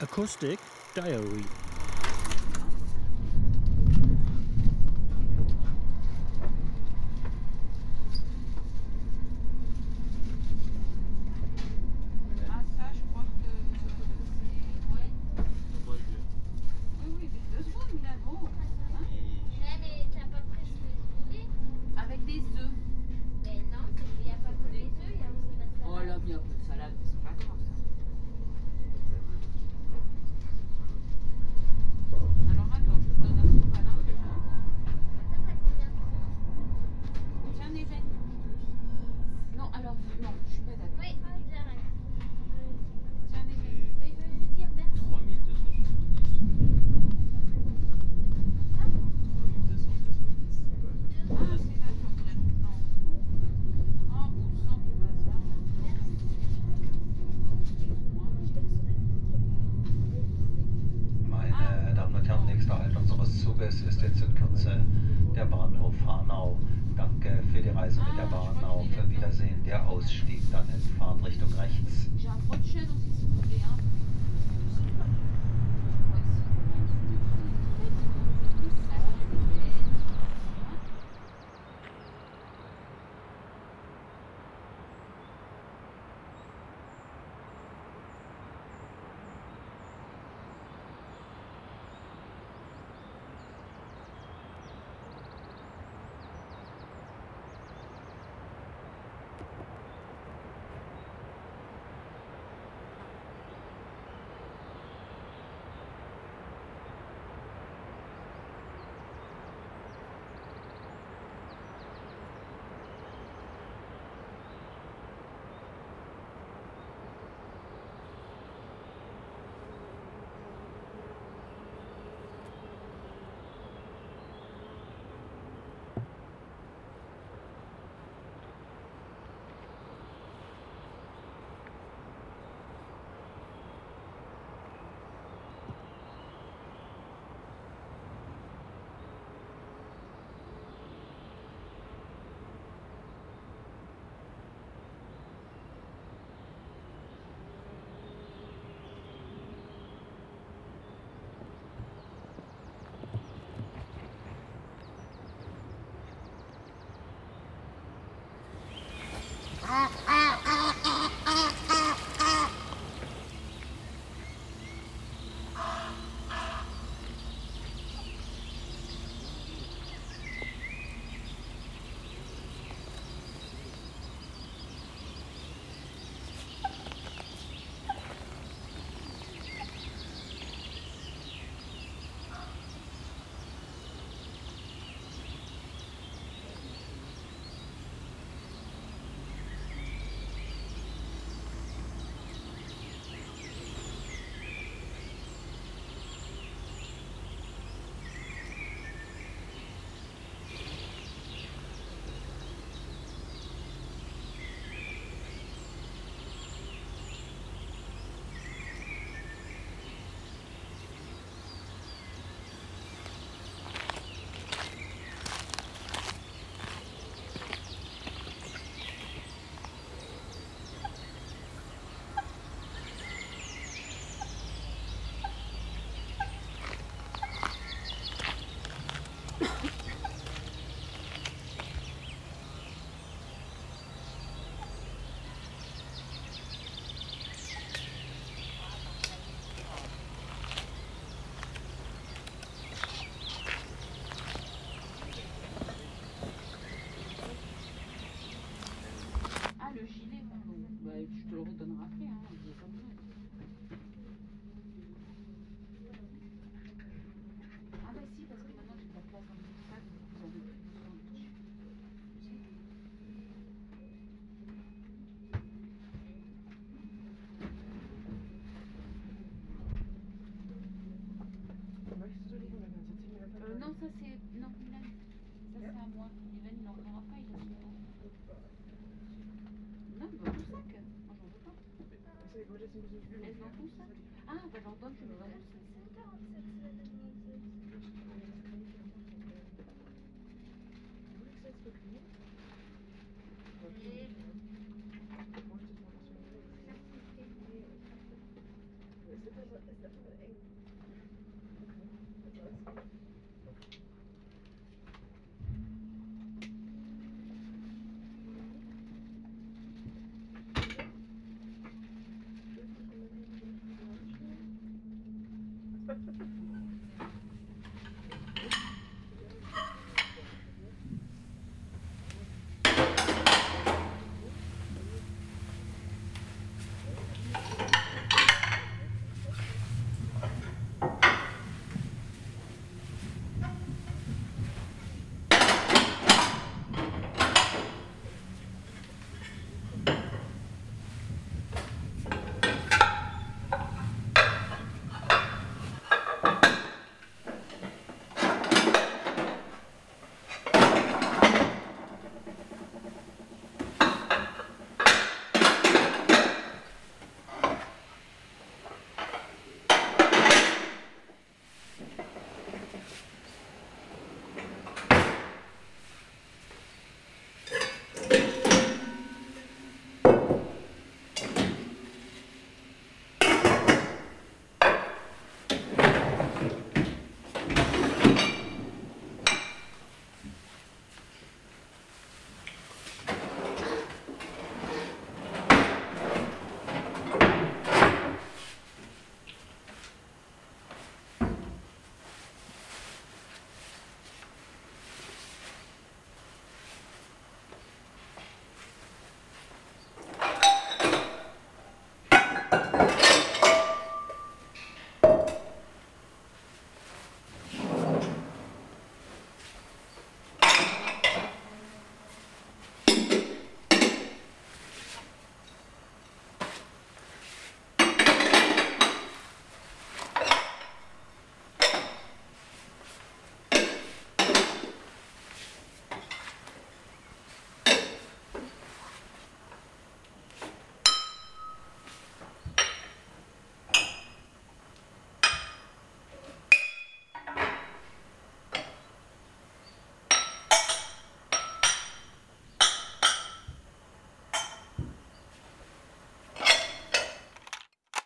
Acoustic Diary. Wiedersehen der Ausstieg dann in Fahrtrichtung rechts. tu te le redonneras après. Hein, laisse dans tout ça. Ah, bah, Van Gogh, le Ha ha ha.